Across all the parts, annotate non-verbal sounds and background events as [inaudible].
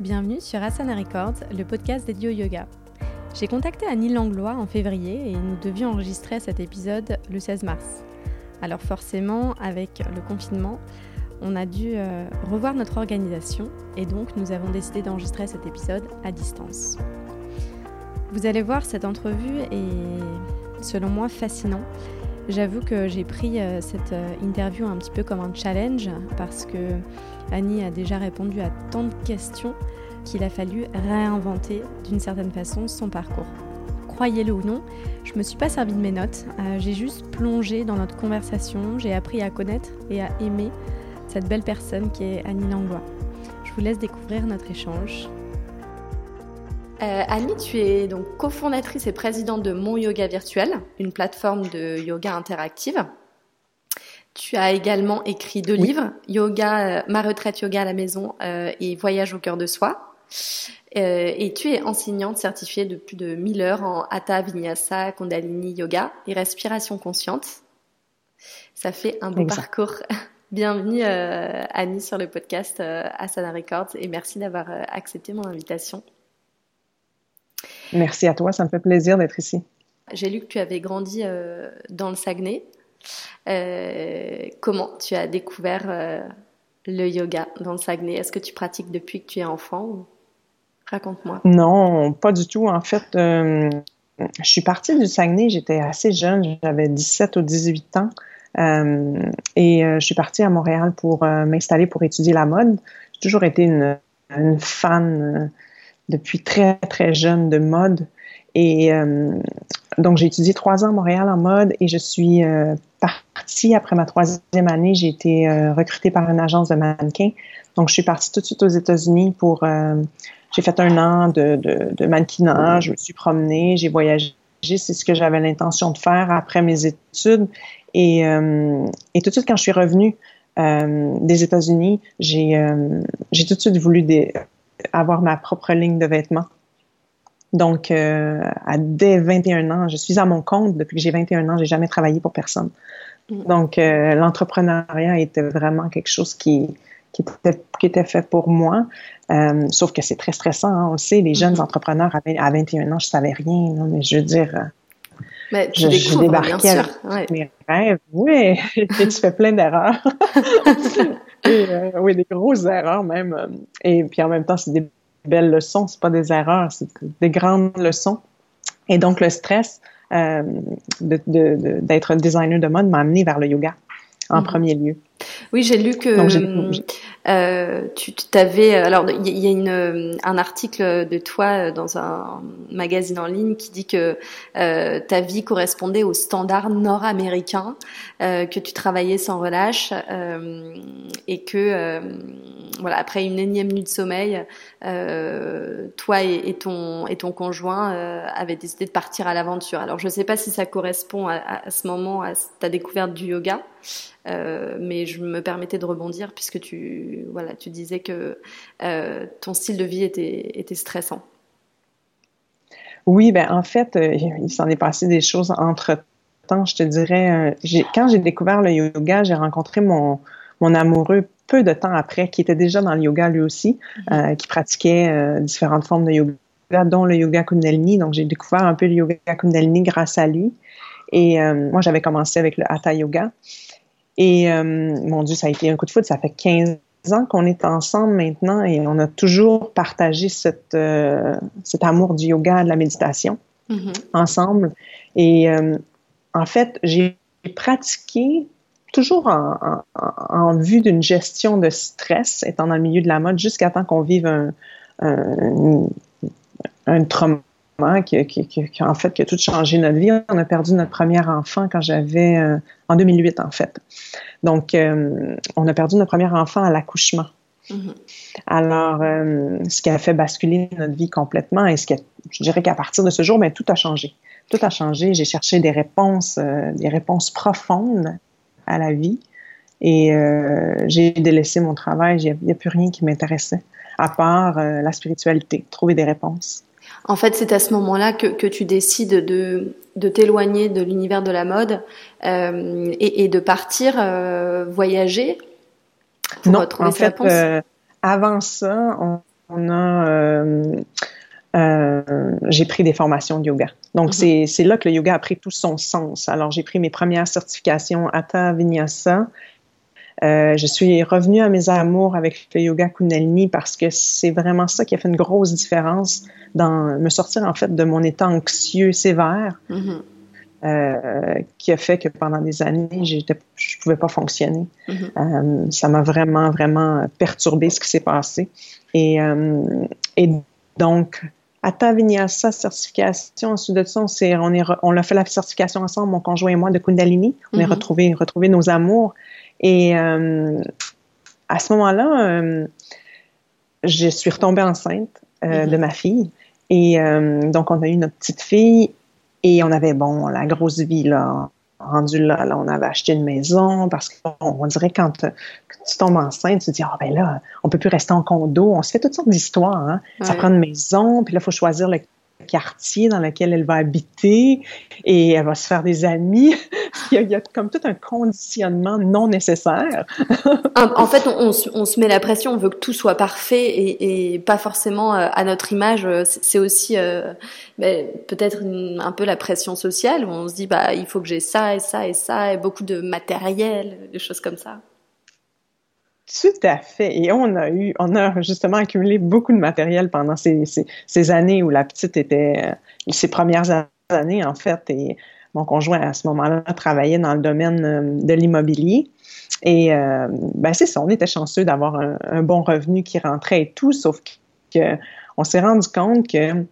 Bienvenue sur Asana Records, le podcast dédié au yoga. J'ai contacté Annie Langlois en février et nous devions enregistrer cet épisode le 16 mars. Alors forcément, avec le confinement, on a dû euh, revoir notre organisation et donc nous avons décidé d'enregistrer cet épisode à distance. Vous allez voir, cette entrevue est selon moi fascinant. J'avoue que j'ai pris euh, cette euh, interview un petit peu comme un challenge parce que Annie a déjà répondu à tant de questions qu'il a fallu réinventer d'une certaine façon son parcours. Croyez-le ou non, je me suis pas servi de mes notes, euh, j'ai juste plongé dans notre conversation, j'ai appris à connaître et à aimer cette belle personne qui est Annie Langlois. Je vous laisse découvrir notre échange. Euh, Annie, tu es donc cofondatrice et présidente de Mon Yoga Virtuel, une plateforme de yoga interactive. Tu as également écrit deux livres, Yoga, euh, Ma retraite yoga à la maison euh, et Voyage au cœur de soi. Et tu es enseignante certifiée de plus de 1000 heures en Hatha Vinyasa, Kundalini Yoga et respiration consciente. Ça fait un beau parcours. [laughs] Bienvenue Annie sur le podcast Asana Records et merci d'avoir accepté mon invitation. Merci à toi, ça me fait plaisir d'être ici. J'ai lu que tu avais grandi dans le Saguenay. Euh, comment tu as découvert euh, le yoga dans le Saguenay? Est-ce que tu pratiques depuis que tu es enfant Raconte-moi. Non, pas du tout. En fait, euh, je suis partie du Saguenay, j'étais assez jeune, j'avais 17 ou 18 ans. et je suis partie à Montréal pour m'installer pour étudier la mode. J'ai toujours été une, une fan depuis très, très jeune de mode. Et donc, j'ai étudié trois ans à Montréal en mode et je suis euh, partie après ma troisième année. J'ai été euh, recrutée par une agence de mannequins. Donc, je suis partie tout de suite aux États-Unis pour. Euh, j'ai fait un an de, de, de, mannequinage, je me suis promenée, j'ai voyagé. C'est ce que j'avais l'intention de faire après mes études. Et, et tout de suite, quand je suis revenue des États-Unis, j'ai tout de suite voulu des, avoir ma propre ligne de vêtements. Donc, euh, à dès 21 ans, je suis à mon compte depuis que j'ai 21 ans, j'ai jamais travaillé pour personne. Mm. Donc, euh, l'entrepreneuriat était vraiment quelque chose qui, qui, était, qui était fait pour moi. Euh, sauf que c'est très stressant, hein, on le sait, les jeunes mm-hmm. entrepreneurs à, 21 ans, je savais rien, mais je veux dire... Mais tu je, je débarquais avec ouais. mes rêves. Oui, [laughs] tu fais plein d'erreurs. [laughs] euh, oui, des grosses erreurs même. Et puis en même temps, c'est des belles leçons, c'est pas des erreurs, c'est des grandes leçons. Et donc le stress euh, d'être de, de, designer de mode m'a amené vers le yoga en mm-hmm. premier lieu. Oui, j'ai lu que euh, tu t'avais. Alors, il y, a une, euh, un article de toi dans un magazine en ligne qui dit que euh, ta vie correspondait aux standards nord-américains, euh, que tu travaillais sans relâche euh, et que euh, voilà après une énième nuit de sommeil, toi et, ton et ton conjoint avaient décidé de partir à l'aventure. Alors, je sais pas si ça correspond à, à, ce moment à ta découverte du yoga. Euh, mais je me permettais de rebondir puisque tu, voilà, tu disais que euh, ton style de vie était, était stressant. Oui, ben en fait, euh, il s'en est passé des choses entre temps. Je te dirais, quand j'ai découvert le yoga, j'ai rencontré mon, mon amoureux peu de temps après, qui était déjà dans le yoga lui aussi, mm-hmm. qui pratiquait différentes formes de yoga, dont le yoga Kundalini. Donc, j'ai découvert un peu le yoga Kundalini grâce à lui. Et moi, j'avais commencé avec le Hatha Yoga. Et euh, mon Dieu, ça a été un coup de foudre. Ça fait 15 ans qu'on est ensemble maintenant et on a toujours partagé cette, euh, cet amour du yoga, de la méditation mm-hmm. ensemble. Et euh, en fait, j'ai pratiqué toujours en, en, en vue d'une gestion de stress, étant dans le milieu de la mode, jusqu'à temps qu'on vive un, un, un trauma qui, qui, qui, en fait, qui a tout changé notre vie. On a perdu notre premier enfant quand j'avais, euh, en 2008 en fait. Donc, euh, on a perdu notre premier enfant à l'accouchement. Mm-hmm. Alors, euh, ce qui a fait basculer notre vie complètement et ce qui je dirais qu'à partir de ce jour, ben, tout a changé. Tout a changé. J'ai cherché des réponses, des réponses profondes à la vie et j'ai délaissé mon travail. Il n'y a, a, plus rien qui m'intéressait à part la spiritualité, trouver des réponses. En fait, c'est à ce moment-là que, que, tu décides de, de t'éloigner de l'univers de la mode euh, et, et, de partir euh, voyager pour non, en fait, euh, avant ça, on, a j'ai pris des formations de yoga. Donc, mm-hmm. c'est là que le yoga a pris tout son sens. Alors, j'ai pris mes premières certifications Hatha Vinyasa, euh, je suis revenue à mes amours avec le yoga Kundalini parce que c'est vraiment ça qui a fait une grosse différence dans me sortir en fait de mon état anxieux sévère. Mm-hmm. Euh, qui a fait que pendant des années, je ne pouvais pas fonctionner. Mm-hmm. Euh, ça m'a vraiment, vraiment perturbé ce qui s'est passé. Et, et donc, Atta Vinyasa certification, ensuite de ça, on, on, est, on a fait la certification ensemble, mon conjoint et moi, de Kundalini. On a mm-hmm. retrouvé, retrouvé nos amours. Et euh, à ce moment-là, euh, je suis retombée enceinte euh, de mm-hmm. ma fille. Et donc, on a eu notre petite fille et on avait, bon, la grosse vie, là, rendu là, là, on avait acheté une maison parce qu'on dirait quand, tu tombes enceinte, tu te dis, ah ben là, on peut plus rester en condo. On se fait toutes sortes d'histoires. Hein? Ça prend une maison, puis là, il faut choisir le quartier dans lequel elle va habiter et elle va se faire des amis. [laughs] il, y a, comme tout un conditionnement non nécessaire. [laughs] en, fait, on, se met la pression, on veut que tout soit parfait et, pas forcément euh, à notre image. C'est aussi euh, ben, peut-être un peu la pression sociale où on se dit bah il faut que j'ai ça et ça et ça et beaucoup de matériel, des choses comme ça. Tout à fait. Et on a eu, on a justement accumulé beaucoup de matériel pendant ces, années où la petite était, euh, ses premières années en fait. Et mon conjoint à ce moment-là travaillait dans le domaine euh, de l'immobilier. Et euh, ben c'est ça, on était chanceux d'avoir un, bon revenu qui rentrait et tout, sauf que on s'est rendu compte que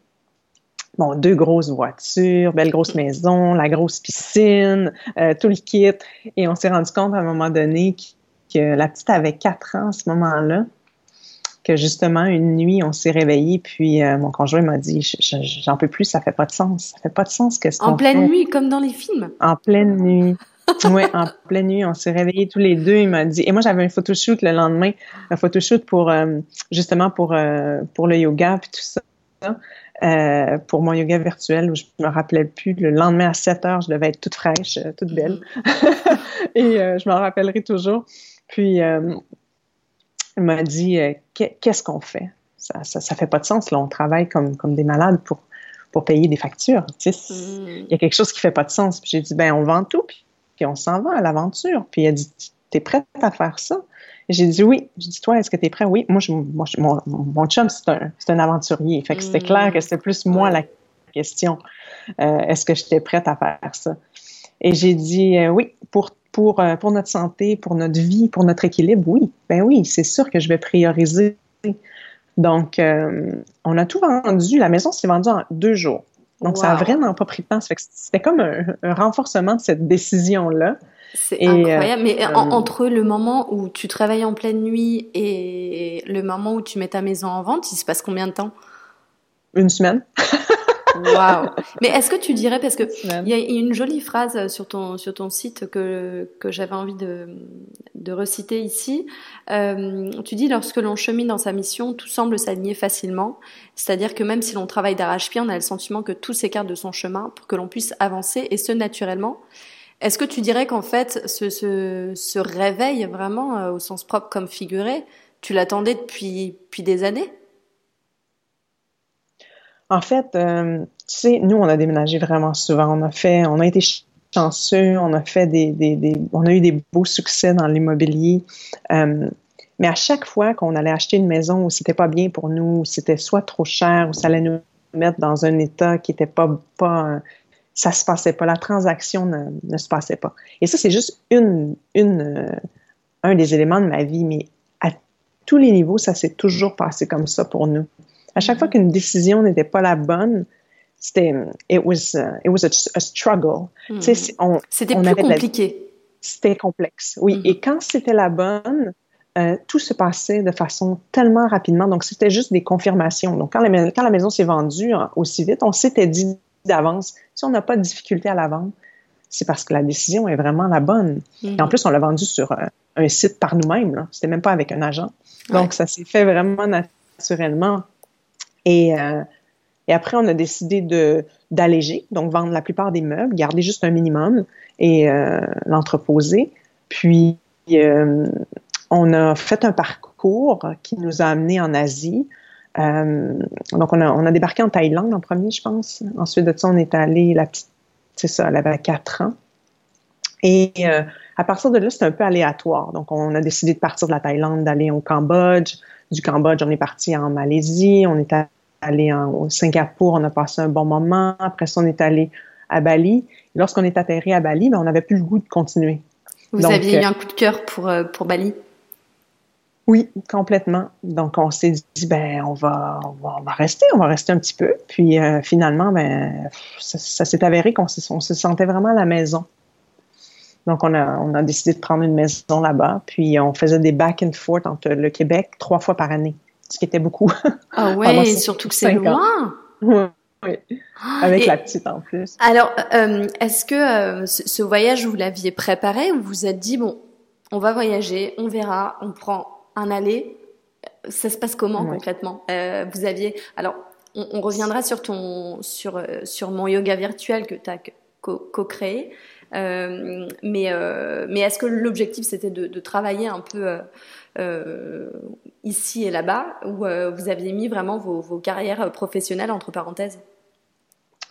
bon, deux grosses voitures, belle grosse maison, la grosse piscine, tout le kit. Et on s'est rendu compte à un moment donné la petite avait quatre ans à ce moment-là, que justement, une nuit, on s'est réveillé, puis euh, mon conjoint m'a dit J'en peux plus, ça fait pas de sens. Ça fait pas de sens que ce En pleine nuit, comme dans les films? En pleine nuit. [laughs] oui, en pleine nuit, on s'est réveillés tous les deux. Il m'a dit, et moi j'avais un photoshoot le lendemain, un photoshoot pour euh, justement pour euh, pour le yoga puis tout ça. pour mon yoga virtuel où je me rappelais plus. Le lendemain à 7 heures, je devais être toute fraîche, toute belle. Mm-hmm. [laughs] et je m'en rappellerai toujours. Puis, euh, il m'a dit euh, Qu'est-ce qu'on fait? Ça, ça, fait pas de sens. Là, on travaille comme, comme des malades pour, pour payer des factures. Mm. Il y a quelque chose qui fait pas de sens. Puis j'ai dit Ben, on vend tout, puis, on s'en va à l'aventure. Puis il a dit T'es prête à faire ça? J'ai dit oui. J'ai dit, toi, est-ce que tu es prêt? Oui. Moi, je, mon, mon, chum, c'est un, un, aventurier. Fait que c'était mm. clair que c'était plus moi la question. Euh, est-ce que j'étais prête à faire ça? Et j'ai dit oui, pour pour, euh, pour notre santé, pour notre vie, pour notre équilibre, oui. Ben oui, c'est sûr que je vais prioriser. Donc, euh, on a tout vendu. La maison s'est vendue en deux jours. Donc, ça n'a vraiment pas pris de temps. C'était comme un, renforcement de cette décision-là. C'est incroyable. Mais euh, entre le moment où tu travailles en pleine nuit et le moment où tu mets ta maison en vente, il se passe combien de temps? Une semaine. [laughs] Waouh Mais est-ce que tu dirais, parce que il y a une jolie phrase sur ton, sur ton site que, que j'avais envie de, de reciter ici. Euh, tu dis, lorsque l'on chemine dans sa mission, tout semble s'aligner facilement. C'est-à-dire que même si l'on travaille d'arrache-pied, on a le sentiment que tout s'écarte de son chemin pour que l'on puisse avancer, et ce, naturellement. Est-ce que tu dirais qu'en fait, ce, ce, ce réveil, vraiment, euh, au sens propre comme figuré, tu l'attendais depuis, depuis des années? En fait, euh, tu sais, nous, on a déménagé vraiment souvent. On a fait, on a été chanceux, on a fait des, on a eu des beaux succès dans l'immobilier. Euh, mais à chaque fois qu'on allait acheter une maison où c'était pas bien pour nous, c'était soit trop cher, ou ça allait nous mettre dans un état qui était pas, pas, ça se passait pas, la transaction ne, se passait pas. Et ça, c'est juste une, une, euh, un des éléments de ma vie, mais à tous les niveaux, ça s'est toujours passé comme ça pour nous. À chaque fois qu'une décision n'était pas la bonne, c'était it was uh, it was a, struggle. C'était plus compliqué. C'était complexe, oui. Hmm. Et quand c'était la bonne, euh, tout se passait de façon tellement rapidement. Donc, c'était juste des confirmations. Donc, quand la, quand la maison s'est vendue hein, aussi vite, on s'était dit d'avance, si on n'a pas de difficulté à la vendre, c'est parce que la décision est vraiment la bonne. Et en plus, on l'a vendue sur euh, un site par nous-mêmes. C'était même pas avec un agent. Donc, ça s'est fait vraiment naturellement. Et, euh, et après, on a décidé de d'alléger, donc vendre la plupart des meubles, garder juste un minimum et euh, l'entreposer. Puis, euh, on a fait un parcours qui nous a amenés en Asie. donc, on a, on a débarqué en Thaïlande en premier, je pense. Ensuite de ça, on est allé, la petite, c'est ça, elle avait 4 ans. Et à partir de là, c'était un peu aléatoire. Donc, on a décidé de partir de la Thaïlande, d'aller au Cambodge. Du Cambodge, on est parti en Malaisie. On est allé au Singapour, on a passé un bon moment. Après ça, on est allé à Bali. Lorsqu'on est atterri à Bali, ben, on n'avait plus le goût de continuer. Vous aviez eu euh, un coup de cœur pour, euh, pour Bali? Oui, complètement. Donc, on s'est dit, ben, on va, on va, rester, on va rester un petit peu. Puis, euh, finalement, ben, ça, s'est avéré qu'on se, se sentait vraiment à la maison. Donc, on a, on a décidé de prendre une maison là-bas. Puis, on faisait des back and forth entre le Québec trois fois par année, ce qui était beaucoup. Ah [laughs] ouais, surtout que c'est loin. Oui, avec la petite en plus. Alors, euh, est-ce que euh, ce, voyage, vous l'aviez préparé ou vous vous êtes dit, bon, on va voyager, on verra, on prend un aller Ça se passe comment concrètement? Euh, Vous aviez... Alors, on, reviendra sur, ton, sur, sur mon yoga virtuel que tu as co-créé. mais mais est-ce que l'objectif, c'était de, travailler un peu... ici et là-bas, ou vous aviez mis vraiment vos, carrières professionnelles entre parenthèses?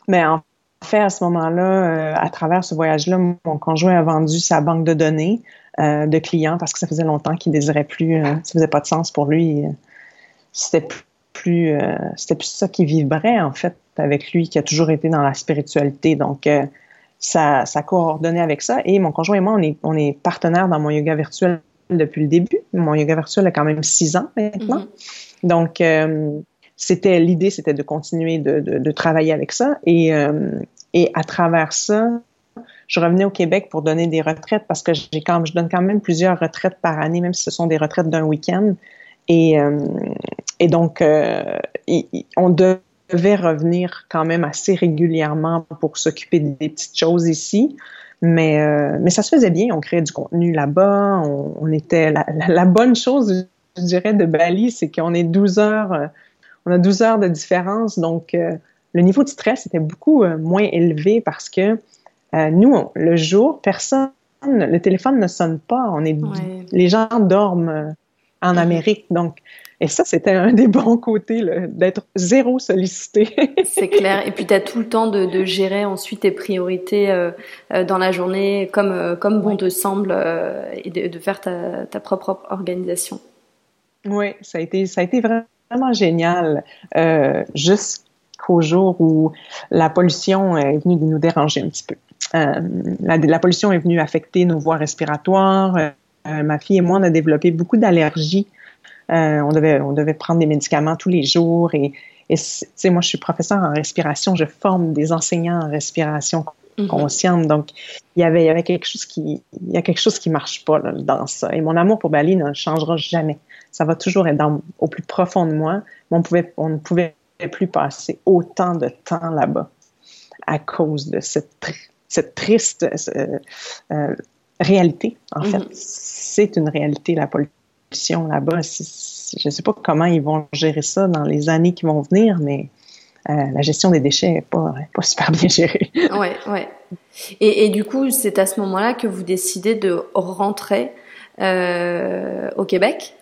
Mais en fait, à ce moment-là, euh, à travers ce voyage-là, mon conjoint a vendu sa banque de données euh, de clients parce que ça faisait longtemps qu'il désirait plus, euh, ça faisait pas de sens pour lui. C'était plus, c'était plus ça qui vibrait en fait avec lui, qui a toujours été dans la spiritualité. Donc, ça, ça coordonnait avec ça. Et mon conjoint et moi, on est, on est partenaires dans mon yoga virtuel depuis le début. Mon yoga virtuel a quand même six ans maintenant. Mm-hmm. Donc, c'était l'idée, c'était de continuer de, de, travailler avec ça. Et, euh, et à travers ça, je revenais au Québec pour donner des retraites parce que j'ai quand, je donne quand même plusieurs retraites par année, même si ce sont des retraites d'un week-end. Et, euh, et donc, euh, on devait revenir quand même assez régulièrement pour s'occuper des petites choses ici. Mais, mais ça se faisait bien. On créait du contenu là-bas. On, on, était la, la, bonne chose, je dirais, de Bali, c'est qu'on est 12 heures on a 12 heures de différence, donc euh, le niveau de stress était beaucoup euh, moins élevé parce que euh, nous, le jour, personne, le téléphone ne sonne pas. On est, les gens dorment en Amérique, donc. Et ça, c'était un des bons côtés, d'être zéro sollicité. [laughs] C'est clair. Et puis, tu as tout le temps de, gérer ensuite tes priorités dans la journée comme, comme bon te semble et de, faire ta, ta, propre organisation. Oui, ça a été, ça a été vraiment génial euh, jusqu'au jour où la pollution est venue nous déranger un petit peu. Euh, la, pollution est venue affecter nos voies respiratoires. Euh, ma fille et moi, on a développé beaucoup d'allergies. on, devait, on devait prendre des médicaments tous les jours. Et, et moi, je suis professeur en respiration. Je forme des enseignants en respiration mm-hmm. consciente. Donc, il y avait, il y avait quelque chose qui, il y a quelque chose qui marche pas dans ça. Et mon amour pour Bali ne changera jamais ça va toujours être dans, au plus profond de moi. Mais on, pouvait, on ne pouvait plus passer autant de temps là-bas à cause de cette, cette triste euh, euh, réalité. En fait, mm-hmm. c'est une réalité, la pollution là-bas. Je ne sais pas comment ils vont gérer ça dans les années qui vont venir, mais euh, la gestion des déchets n'est pas, pas super bien gérée. [laughs] Oui, oui. Et, et, du coup, c'est à ce moment-là que vous décidez de rentrer au Québec?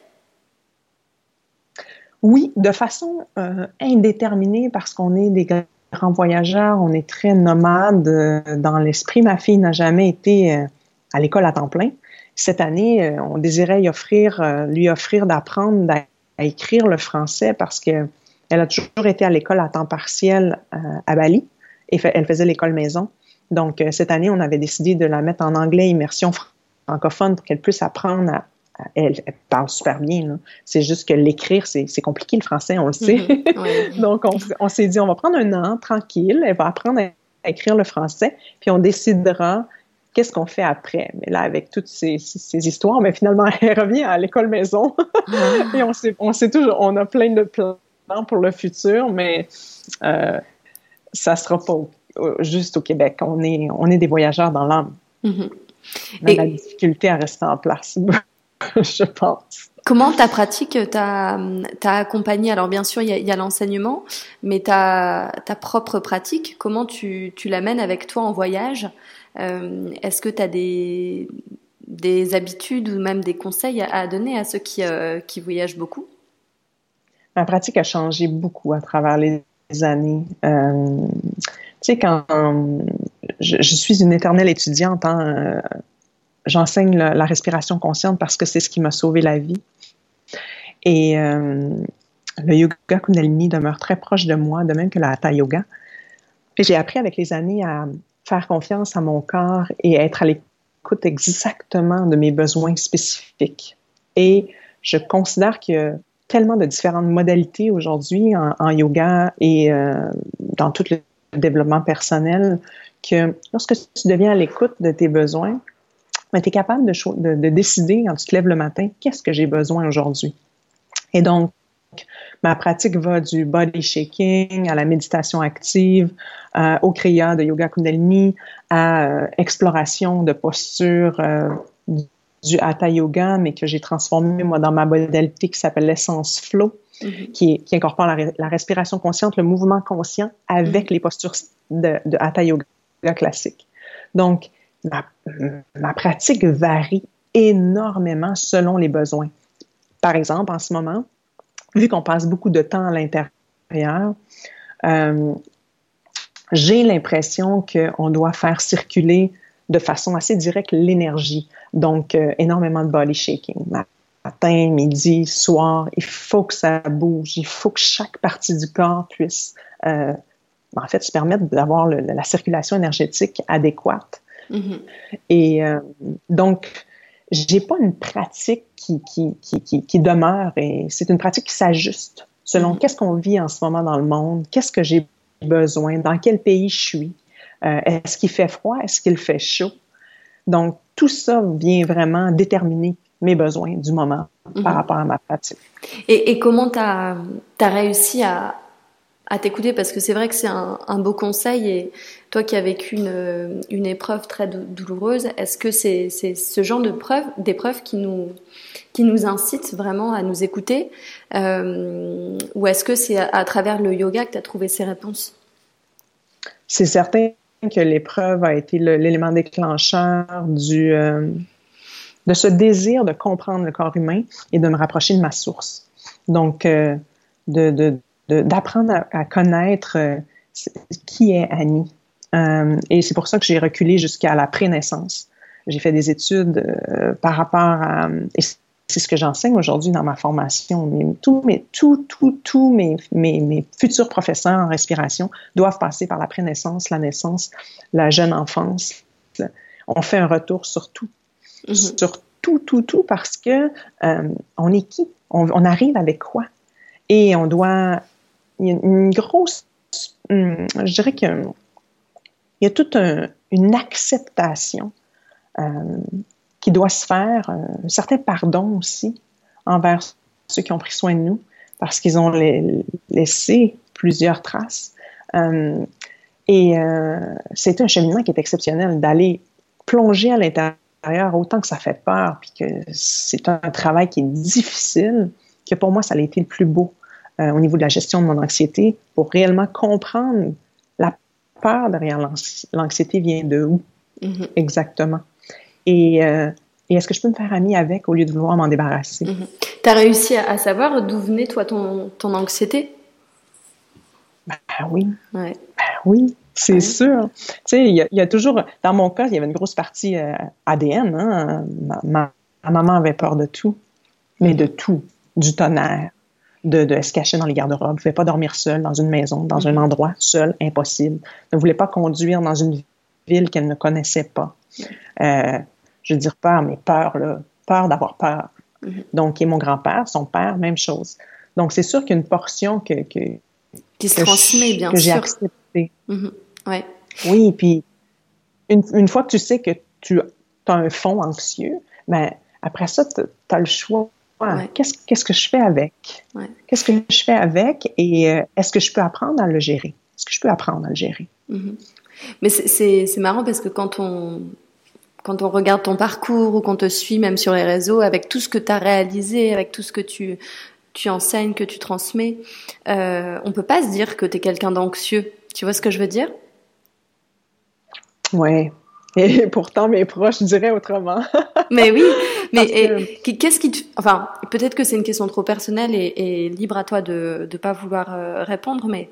Oui, de façon euh, indéterminée parce qu'on est des grands voyageurs, on est très nomades euh, dans l'esprit. Ma fille n'a jamais été euh, à l'école à temps plein. Cette année, on désirait lui offrir, lui offrir d'apprendre à, écrire le français parce que elle a toujours été à l'école à temps partiel à Bali et elle faisait l'école maison. Donc cette année, on avait décidé de la mettre en anglais immersion francophone pour qu'elle puisse apprendre à, elle, parle super bien. C'est juste que l'écrire, c'est compliqué le français, on le sait. Mm-hmm. [laughs] Donc, on, s'est dit, on va prendre un an tranquille, elle va apprendre à écrire le français, puis on décidera qu'est-ce qu'on fait après? Mais là, avec toutes ces, histoires, mais finalement, [laughs] elle revient à l'école maison. Ah. Et on sait, on sait toujours, on a plein de plans pour le futur, mais euh, ça sera pas juste au Québec. On est, on est des voyageurs dans l'âme. Mm-hmm. On a la difficulté à rester en place. [laughs] je pense. Comment ta pratique t'a accompagné Alors bien sûr, il y a, l'enseignement, mais ta, ta propre pratique, comment tu, tu l'amènes avec toi en voyage? Est-ce que tu as des, des habitudes ou même des conseils à, donner à ceux qui, euh, qui voyagent beaucoup? Ma pratique a changé beaucoup à travers les années. Euh, tu sais, quand je, suis une éternelle étudiante, hein, j'enseigne la, respiration consciente parce que c'est ce qui m'a sauvé la vie. Et le yoga Kundalini demeure très proche de moi, de même que la Hatha Yoga. Et j'ai appris avec les années à faire confiance à mon corps et être à l'écoute exactement de mes besoins spécifiques. Et je considère qu'il y a tellement de différentes modalités aujourd'hui en, yoga et euh, dans tout le développement personnel que lorsque tu deviens à l'écoute de tes besoins, ben, tu es capable de, de, décider quand tu te lèves le matin, qu'est-ce que j'ai besoin aujourd'hui? Et donc, Ma pratique va du body shaking à la méditation active, euh, au kriya de yoga kundalini, à euh, exploration de posture euh, du hatha yoga, mais que j'ai transformé moi dans ma modalité qui s'appelle l'essence flow, mm-hmm. qui, incorpore la, respiration consciente, le mouvement conscient avec mm-hmm. les postures de, de, hatha yoga classique. Donc, ma, ma pratique varie énormément selon les besoins. Par exemple, en ce moment, vu qu'on passe beaucoup de temps à l'intérieur, euh, j'ai l'impression qu'on doit faire circuler de façon assez directe l'énergie. Donc, euh, énormément de body shaking. Matin, midi, soir, il faut que ça bouge. Il faut que chaque partie du corps puisse, euh, en fait, se permettre d'avoir la circulation énergétique adéquate. Mm-hmm. Et donc, j'ai pas une pratique qui, qui, qui, qui, demeure et c'est une pratique qui s'ajuste selon mm-hmm. qu'est-ce qu'on vit en ce moment dans le monde, qu'est-ce que j'ai besoin, dans quel pays je suis, euh, est-ce qu'il fait froid, est-ce qu'il fait chaud? Donc, tout ça vient vraiment déterminer mes besoins du moment par mm-hmm. rapport à ma pratique. Et, et comment tu as, as, réussi à, à t'écouter? Parce que c'est vrai que c'est un, un, beau conseil et toi qui as vécu une, une épreuve très douloureuse, est-ce que c'est ce genre de preuve, d'épreuve qui nous, qui nous incite vraiment à nous écouter euh, ou est-ce que c'est à, travers le yoga que tu as trouvé ces réponses? C'est certain que l'épreuve a été l'élément déclencheur du, euh, de ce désir de comprendre le corps humain et de me rapprocher de ma source. Donc, euh, de, d'apprendre à, connaître euh, qui est Annie. Euh, et c'est pour ça que j'ai reculé jusqu'à la prénaissance. J'ai fait des études euh, par rapport à... Et c'est ce que j'enseigne aujourd'hui dans ma formation. tous mes, tout, tout, tout mes, mes, mes, futurs professeurs en respiration doivent passer par la prénaissance, la naissance, la jeune enfance. On fait un retour sur tout. Mm-hmm. Sur tout, tout, tout, parce que on est qui? On, on arrive avec quoi? Et on doit il y a une grosse, hum, je dirais qu'il y a, toute une acceptation euh, qui doit se faire, euh, un certain pardon aussi envers ceux qui ont pris soin de nous parce qu'ils ont laissé plusieurs traces. Euh, et c'est un cheminement qui est exceptionnel d'aller plonger à l'intérieur autant que ça fait peur, puis que c'est un travail qui est difficile, que pour moi, ça a été le plus beau euh, au niveau de la gestion de mon anxiété pour réellement comprendre peur derrière l'anxiété vient de où? Mm-hmm. exactement. Et, euh, et est-ce que je peux me faire amie avec au lieu de vouloir m'en débarrasser? Mm-hmm. Tu as réussi à, savoir d'où venait toi ton, ton anxiété? Ben oui. Ben oui, c'est sûr. Tu sais, il y, a toujours, dans mon cas, il y avait une grosse partie euh, ADN. Hein? Ma, ma, maman avait peur de tout, mais de tout, du tonnerre, de, se cacher dans les garde-robes, ne voulait pas dormir seule dans une maison, dans un endroit seul, impossible. Ne voulait pas conduire dans une ville qu'elle ne connaissait pas. Euh, je veux dire peur, mais peur, là, peur d'avoir peur. Mm-hmm. Donc, et mon grand-père, son père, même chose. Donc, c'est sûr qu'il y a une portion que, que qui se transmet, bien que j'ai acceptée. Mm-hmm. Ouais. Oui, puis une, une, fois que tu sais que tu as un fond anxieux, ben, après ça, tu as le choix Qu'est-ce, que je fais avec? Qu'est-ce que je fais avec et euh, est-ce que je peux apprendre à le gérer? Est-ce que je peux apprendre à le gérer? Mm-hmm. Mais c'est, marrant parce que quand on, quand on regarde ton parcours ou qu'on te suit même sur les réseaux, avec tout ce que tu as réalisé, avec tout ce que tu, tu enseignes, que tu transmets, euh, on peut pas se dire que tu es quelqu'un d'anxieux. Tu vois ce que je veux dire? Oui, Et [laughs] pourtant, mes proches diraient autrement. [laughs] mais oui, mais qu'est-ce qui te... Enfin, peut-être que c'est une question trop personnelle et, libre à toi de ne pas vouloir euh, répondre, mais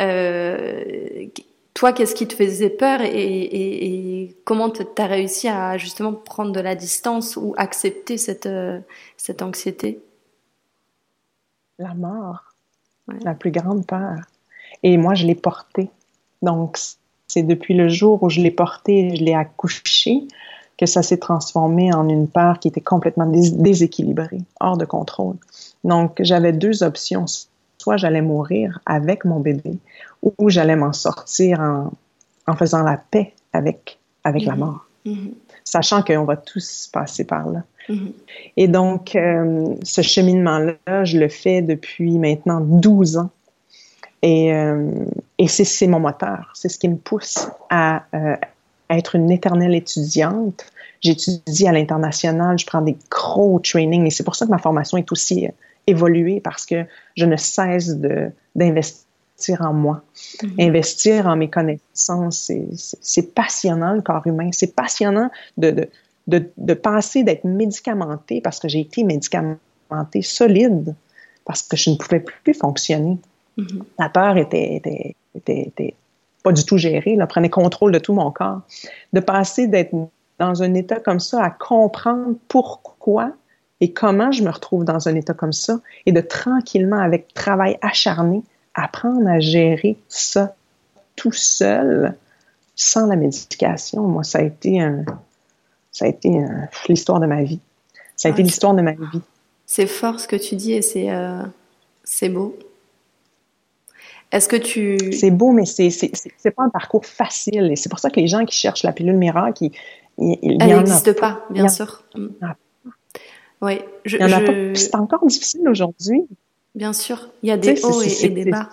euh, toi, qu'est-ce qui te faisait peur et, et comment tu as réussi à justement prendre de la distance ou accepter cette, euh, cette anxiété? La mort, la plus grande peur. Et moi, je l'ai portée. Donc, c'est depuis le jour où je l'ai portée, je l'ai accouchée, que ça s'est transformé en une peur qui était complètement déséquilibrée, hors de contrôle. Donc, j'avais deux options. Soit j'allais mourir avec mon bébé, ou j'allais m'en sortir en, en, faisant la paix avec, avec la mm-hmm. mort. Mm-hmm. Sachant qu'on va tous passer par là. Mm-hmm. Et donc, euh, ce cheminement-là, je le fais depuis maintenant 12 ans. Et, euh, et c'est mon moteur, c'est ce qui me pousse à, euh, être une éternelle étudiante. J'étudie à l'international, je prends des gros trainings et c'est pour ça que ma formation est aussi évoluée parce que je ne cesse d'investir en moi. Mm-hmm. Investir en mes connaissances, c'est passionnant le corps humain. C'est passionnant de, de, de, de penser d'être médicamenté parce que j'ai été médicamenté solide parce que je ne pouvais plus fonctionner. Mm-hmm. La peur était, était, était, pas du tout gérée, elle prenait contrôle de tout mon corps. De passer d'être dans un état comme ça à comprendre pourquoi et comment je me retrouve dans un état comme ça et de tranquillement, avec travail acharné, apprendre à gérer ça tout seul, sans la médication, moi, ça a été un, ça a été l'histoire de ma vie. Ça a été l'histoire de ma vie. C'est fort ce que tu dis et c'est, euh, c'est beau. Est-ce que tu... C'est beau, mais c'est, c'est, c'est pas un parcours facile. Et c'est pour ça que les gens qui cherchent la pilule miracle, ils, ils, Elle n'existe pas, bien sûr. Oui, je, il y en a pas. C'est encore difficile aujourd'hui. Bien sûr, il y a des hauts et, des bas.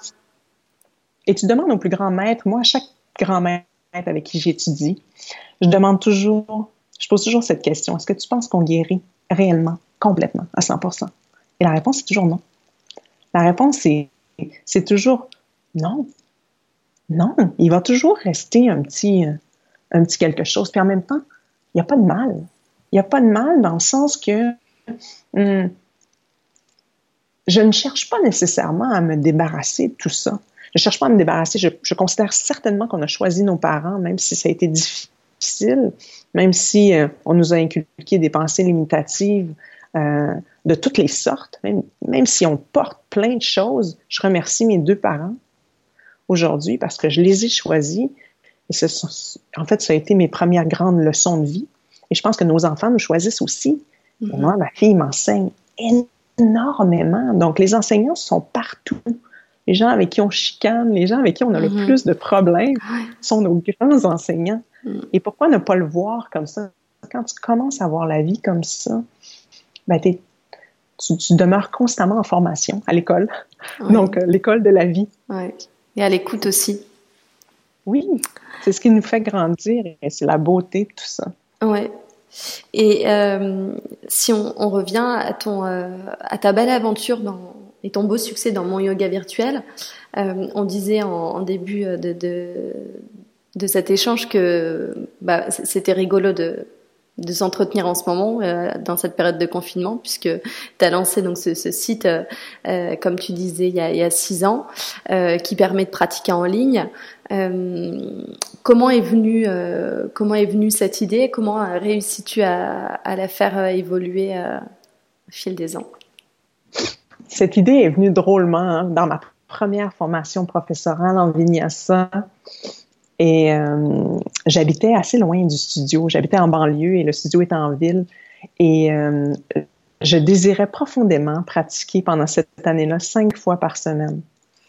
Et tu demandes au plus grand maître, moi, à chaque grand maître avec qui j'étudie, je demande toujours, je pose toujours cette question, est-ce que tu penses qu'on guérit réellement, complètement, à 100%? Et la réponse est toujours non. La réponse, c'est, c'est toujours non. Non, il va toujours rester un petit, un petit quelque chose. Puis en même temps, il n'y a pas de mal. Il n'y a pas de mal dans le sens que hum, je ne cherche pas nécessairement à me débarrasser de tout ça. Je ne cherche pas à me débarrasser. Je, considère certainement qu'on a choisi nos parents, même si ça a été difficile, même si euh, on nous a inculqué des pensées limitatives euh, de toutes les sortes, même si on porte plein de choses. Je remercie mes deux parents aujourd'hui parce que je les ai choisis. Et ce en fait, ça a été mes premières grandes leçons de vie. Et je pense que nos enfants nous choisissent aussi. Mm-hmm. Moi, ma fille m'enseigne énormément. Donc, les enseignants sont partout. Les gens avec qui on chicane, les gens avec qui on a le mm-hmm. plus de problèmes sont nos grands enseignants. Mm. Et pourquoi ne pas le voir comme ça? Quand tu commences à voir la vie comme ça, ben tu, tu, demeures constamment en formation à l'école. Donc, euh, l'école de la vie. Et à l'écoute aussi. Oui, c'est ce qui nous fait grandir et c'est la beauté de tout ça. Ouais, et euh, si on, on, revient à ton euh, à ta belle aventure dans, et ton beau succès dans mon yoga virtuel, euh, on disait en, en début de, de, de, cet échange que bah, c'était rigolo de de s'entretenir en ce moment euh, dans cette période de confinement puisque tu as lancé donc ce, site euh, euh, comme tu disais il y a, six ans qui permet de pratiquer en ligne. Comment est venue comment est venue cette idée? Comment réussis-tu à, à, la faire évoluer au fil des ans? Cette idée est venue drôlement hein, dans ma première formation professorale en vinyasa et euh, j'habitais assez loin du studio. J'habitais en banlieue et le studio était en ville. Et euh, je désirais profondément pratiquer pendant cette année-là cinq fois par semaine.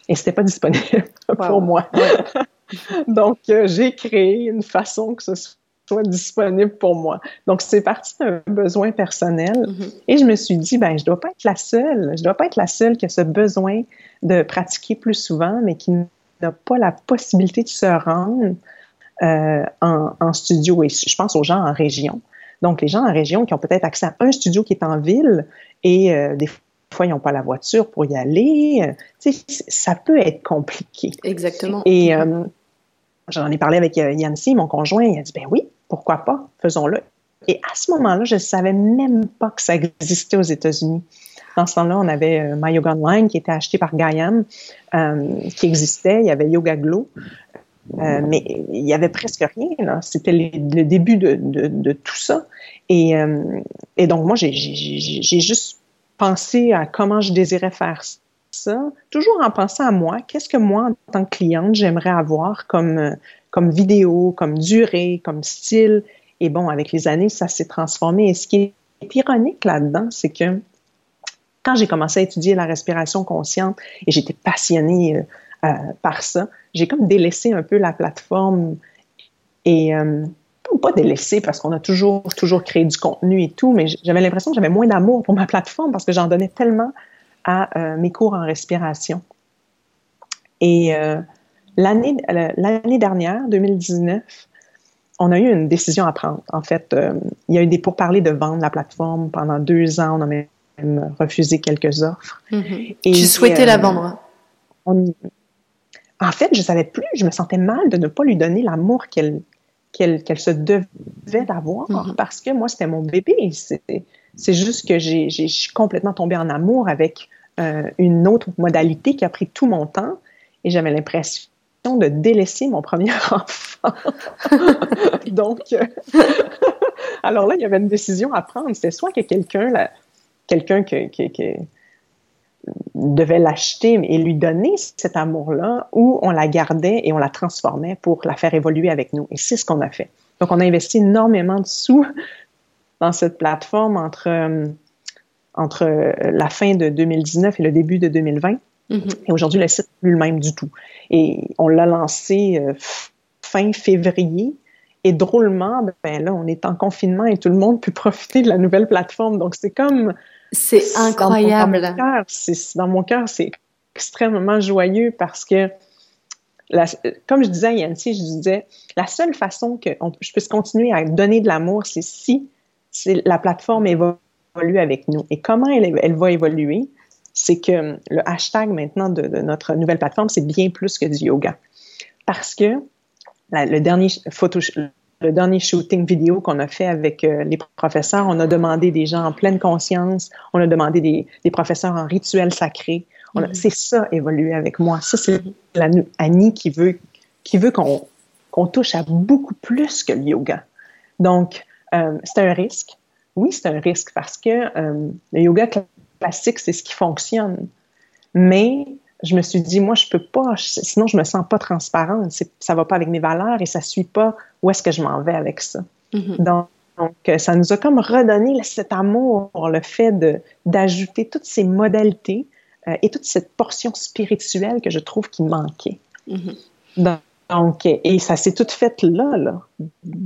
Et c'était pas disponible [laughs] pour moi. [laughs] Donc, euh, j'ai créé une façon que ce soit disponible pour moi. Donc, c'est parti d'un besoin personnel. Mm-hmm. Et je me suis dit, ben, je dois pas être la seule. Je dois pas être la seule qui a ce besoin de pratiquer plus souvent, mais qui n'a pas la possibilité de se rendre euh, en, studio. Et je pense aux gens en région. Donc, les gens en région qui ont peut-être accès à un studio qui est en ville et euh, des fois, ils n'ont pas la voiture pour y aller. Euh, ça peut être compliqué. Exactement. Et j'en ai parlé avec Yancy, mon conjoint. Il a dit, ben oui, pourquoi pas, faisons-le. Et à ce moment-là, je ne savais même pas que ça existait aux États-Unis. Dans ce temps-là, on avait euh, My Yoga Online qui était acheté par Gaiam, euh, qui existait. Il y avait Yoga Glow. Euh, mais il y avait presque rien. C'était le début de, tout ça. Et, et donc, moi, j'ai juste pensé à comment je désirais faire ça, toujours en pensant à moi. Qu'est-ce que moi, en tant que cliente, j'aimerais avoir comme, comme vidéo, comme durée, comme style? Et bon, avec les années, ça s'est transformé. Et ce qui est ironique là-dedans, c'est que quand j'ai commencé à étudier la respiration consciente et j'étais passionnée euh, euh, par ça, j'ai comme délaissé un peu la plateforme et euh, pas délaissé parce qu'on a toujours toujours créé du contenu et tout, mais j'avais l'impression que j'avais moins d'amour pour ma plateforme parce que j'en donnais tellement à mes cours en respiration. Et l'année dernière, 2019, on a eu une décision à prendre. En fait, il y a eu des pourparlers de vendre la plateforme pendant deux ans. On a même refusé quelques offres. Mm-hmm. Et, tu souhaitais la vendre? en fait, je savais plus, je me sentais mal de ne pas lui donner l'amour qu'elle qu'elle se devait d'avoir mm-hmm. parce que moi, c'était mon bébé. C'est juste que j'ai complètement tombé en amour avec euh, une autre modalité qui a pris tout mon temps et j'avais l'impression de délaisser mon premier [laughs] enfant. Donc, euh, [laughs] alors là, il y avait une décision à prendre. C'était soit que quelqu'un, quelqu'un qui, devait l'acheter et lui donner cet amour-là, ou on la gardait et on la transformait pour la faire évoluer avec nous. Et c'est ce qu'on a fait. Donc, on a investi énormément de sous [laughs] dans cette plateforme entre, euh, entre la fin de 2019 et le début de 2020. Mm-hmm. Et aujourd'hui, le site n'est plus le même du tout. Et on l'a lancé euh, fin février. Et drôlement, ben là, on est en confinement et tout le monde peut profiter de la nouvelle plateforme. Donc, c'est comme c'est incroyable. Dans mon cœur, c'est extrêmement joyeux parce que, comme je disais à Yancy, je disais, la seule façon que je puisse continuer à donner de l'amour, c'est si la plateforme évolue avec nous. Et comment elle, va évoluer? C'est que le hashtag maintenant de, notre nouvelle plateforme, c'est bien plus que du yoga. Parce que le dernier photo, le dernier shooting vidéo qu'on a fait avec euh, les professeurs, on a demandé des gens en pleine conscience, on a demandé des, professeurs en rituel sacré. Mm-hmm. C'est ça évoluer avec moi. Ça, c'est Annie qui veut, qui veut qu'on touche à beaucoup plus que le yoga. Donc, euh, c'est un risque. Oui, c'est un risque parce que euh, le yoga classique, c'est ce qui fonctionne. Mais je me suis dit, moi, je peux pas, sinon je me sens pas transparente. Ça va pas avec mes valeurs et ça suit pas où est-ce que je m'en vais avec ça. Mm-hmm. Donc, euh, ça nous a comme redonné cet amour, le fait d'ajouter toutes ces modalités euh, et toute cette portion spirituelle que je trouve qui manquait. Mm-hmm. Donc, et ça s'est tout fait là, là.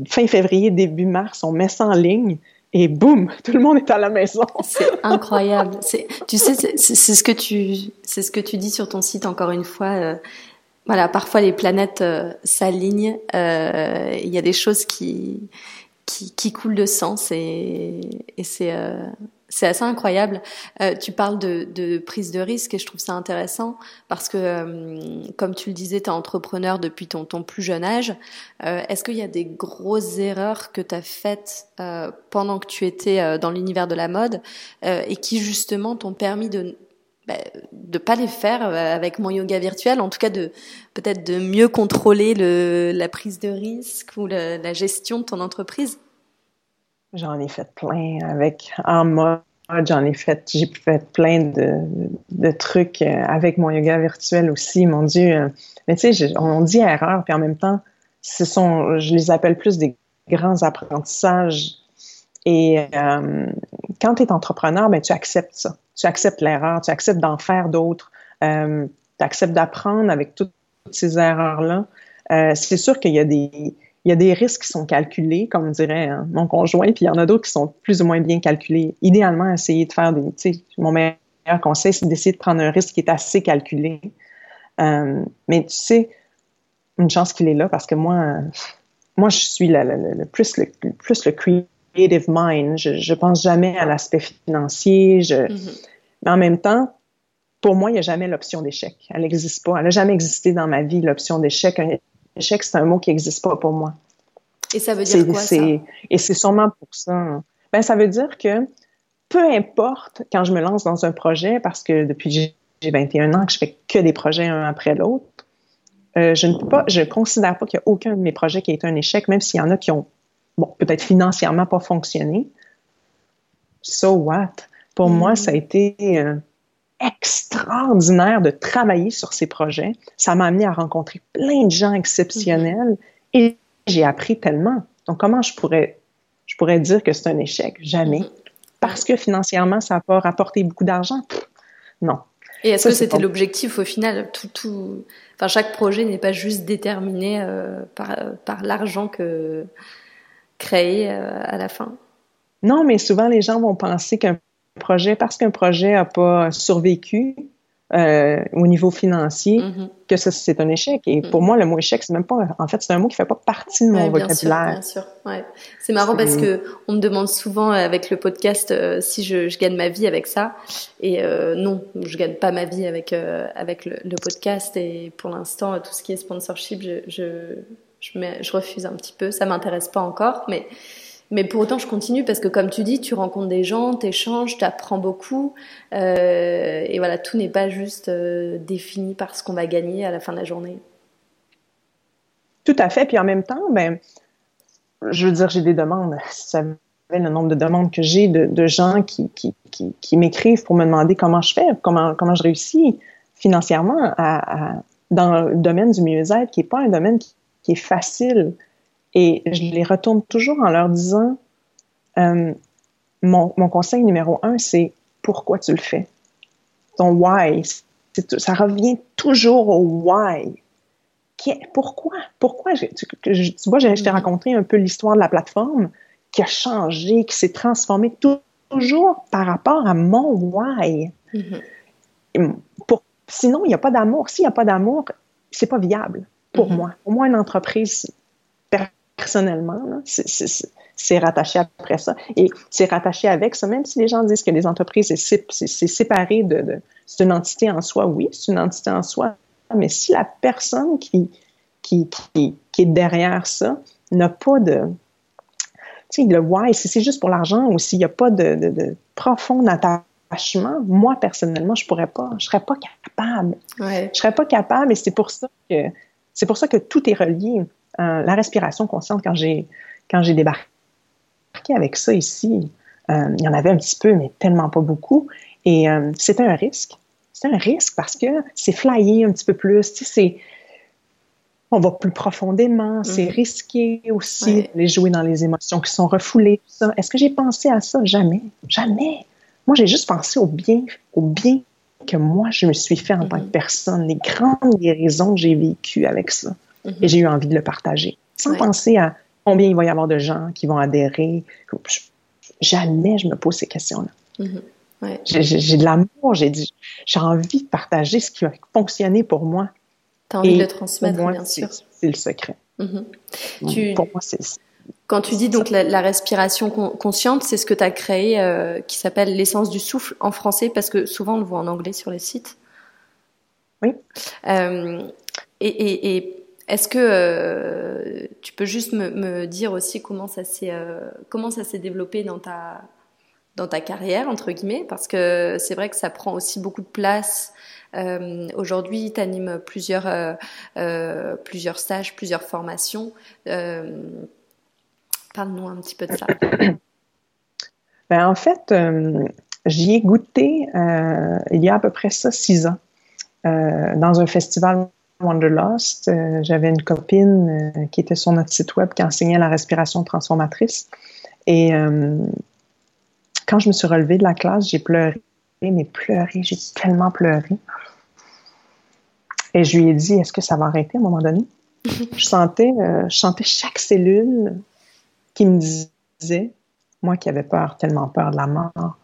Fin février, début mars, on met ça en ligne et boum, tout le monde est à la maison. c'est [laughs] incroyable. C'est, tu sais, c'est, ce que tu, c'est ce que tu dis sur ton site encore une fois. Euh, voilà, parfois les planètes euh, s'alignent. Euh, il y a des choses qui, qui, qui coulent de sens et, et c'est, c'est assez incroyable. Euh, tu parles de, de, prise de risque et je trouve ça intéressant parce que, euh, comme tu le disais, tu es entrepreneur depuis ton, ton plus jeune âge. Euh, Est-ce qu'il y a des grosses erreurs que tu as faites euh, pendant que tu étais euh, dans l'univers de la mode et qui justement t'ont permis de bah, de pas les faire avec mon yoga virtuel, en tout cas de peut-être de mieux contrôler le, la prise de risque ou la gestion de ton entreprise? J'en ai fait plein avec en mode, j'en ai fait, j'ai fait plein de, trucs euh, avec mon yoga virtuel aussi, mon Dieu. Euh. Mais tu sais, on dit erreur, puis en même temps, ce sont, je les appelle plus des grands apprentissages. Et euh, quand tu es entrepreneur, ben, tu acceptes ça. Tu acceptes l'erreur, tu acceptes d'en faire d'autres, tu acceptes d'apprendre avec toutes ces erreurs-là. c'est sûr qu'il y a des il y a des risques qui sont calculés, comme dirait hein, mon conjoint, puis il y en a d'autres qui sont plus ou moins bien calculés. Idéalement, essayer de faire des, tu sais, mon meilleur conseil, c'est d'essayer de prendre un risque qui est assez calculé. Euh, mais tu sais, une chance qu'il est là parce que moi, moi, je suis le, plus, le, plus le creative mind. Je, je pense jamais à l'aspect financier. Je, mm-hmm. Mais en même temps, pour moi, il n'y a jamais l'option d'échec. Elle n'existe pas. Elle n'a jamais existé dans ma vie, l'option d'échec. Échec, c'est un mot qui n'existe pas pour moi. Et ça veut dire quoi, ça? Et c'est sûrement pour ça. Ben, ça veut dire que peu importe quand je me lance dans un projet, parce que depuis j'ai 21 ans que je fais que des projets un après l'autre, euh, je ne peux pas, je considère pas qu'il y a aucun de mes projets qui a été un échec, même s'il y en a qui ont, bon, peut-être financièrement pas fonctionné. So what? Pour moi, ça a été euh, extraordinaire de travailler sur ces projets. Ça m'a amené à rencontrer plein de gens exceptionnels et j'ai appris tellement. Donc, comment je pourrais, je pourrais dire que c'est un échec? Jamais. Parce que financièrement, ça n'a pas rapporté beaucoup d'argent? Non. Et est-ce que c'était l'objectif au final? Tout, tout... Enfin, chaque projet n'est pas juste déterminé euh, par, par l'argent que créé euh, à la fin. Non, mais souvent les gens vont penser qu'un projet, parce qu'un projet n'a pas survécu, euh, au niveau financier mm-hmm. que ça c'est un échec. Et pour mm-hmm. moi, le mot échec, c'est même pas, en fait, c'est un mot qui fait pas partie de mon vocabulaire. bien sûr, ouais. C'est marrant parce que on me demande souvent euh, avec le podcast euh, si je, je, gagne ma vie avec ça. Et euh, non, je gagne pas ma vie avec avec le, le, podcast. Et pour l'instant, tout ce qui est sponsorship, je je je, mets, je refuse un petit peu. Ça m'intéresse pas encore, mais mais pour autant, je continue parce que, comme tu dis, tu rencontres des gens, tu échanges, tu apprends beaucoup. Euh, et voilà, tout n'est pas juste euh, défini par ce qu'on va gagner à la fin de la journée. Tout à fait. Puis en même temps, ben, je veux dire, j'ai des demandes. Savais le nombre de demandes que j'ai de, gens qui, qui, qui, m'écrivent pour me demander comment je fais, comment, comment je réussis financièrement dans le domaine du mieux-être, qui n'est pas un domaine qui est facile. Et je les retourne toujours en leur disant, euh, mon, mon, conseil numéro un, c'est pourquoi tu le fais? Ton why. Ça revient toujours au why. Pourquoi? Pourquoi? tu, tu, vois, je t'ai raconté un peu l'histoire de la plateforme qui a changé, qui s'est transformée toujours par rapport à mon why. Mm-hmm. Pour, sinon, il n'y a pas d'amour. S'il n'y a pas d'amour, c'est pas viable pour mm-hmm. moi. Pour moi, une entreprise personnellement. C'est rattaché après ça. Et c'est rattaché avec ça, même si les gens disent que les entreprises, c'est séparé de, c'est une entité en soi. Oui, c'est une entité en soi. Mais si la personne qui, qui, qui, est derrière ça n'a pas de, tu sais, le why, si c'est juste pour l'argent ou s'il n'y a pas de, de, profond attachement, moi, personnellement, je pourrais pas, je serais pas capable. Ouais. Je serais pas capable et c'est pour ça que, c'est pour ça que tout est relié. Euh, la respiration consciente, quand j'ai quand j'ai débarqué avec ça ici, euh, il y en avait un petit peu, mais tellement pas beaucoup. Et euh, c'était un risque. C'est un risque parce que c'est flyer un petit peu plus. Tu sais, c'est on va plus profondément, c'est mm-hmm. risqué aussi de les jouer dans les émotions qui sont refoulées. Est-ce que j'ai pensé à ça? Jamais. Jamais. Moi, j'ai juste pensé au bien, au bien que moi, je me suis fait en tant que mm-hmm. personne, les grandes guérisons que j'ai vécues avec ça. Et j'ai eu envie de le partager. Sans penser à combien il va y avoir de gens qui vont adhérer. Jamais je me pose ces questions-là. Mm-hmm. J'ai de l'amour, j'ai envie de partager ce qui a fonctionné pour moi. Tu as envie de le transmettre, bien sûr. C'est le secret. Mm-hmm. Pour moi, c'est quand tu dis donc la, respiration consciente, c'est ce que tu as créé euh, qui s'appelle l'essence du souffle en français parce que souvent on le voit en anglais sur les sites. Oui. Euh, et, et, et est-ce que euh, tu peux juste me, dire aussi comment ça s'est euh, ça s'est développé dans ta carrière entre guillemets? Parce que c'est vrai que ça prend aussi beaucoup de place. Euh, Aujourd'hui, tu animes plusieurs plusieurs stages, plusieurs formations. Parle-nous un petit peu de ça. [coughs] Ben, en fait, j'y ai goûté il y a à peu près ça six ans dans un festival Wanderlust, euh, j'avais une copine euh, qui était sur notre site web qui enseignait la respiration transformatrice. Et euh, quand je me suis relevée de la classe, j'ai pleuré, mais pleuré, j'ai tellement pleuré. Et je lui ai dit, est-ce que ça va arrêter à un moment donné? [laughs] je sentais, je sentais chaque cellule qui me disait, moi qui avais peur, tellement peur de la mort,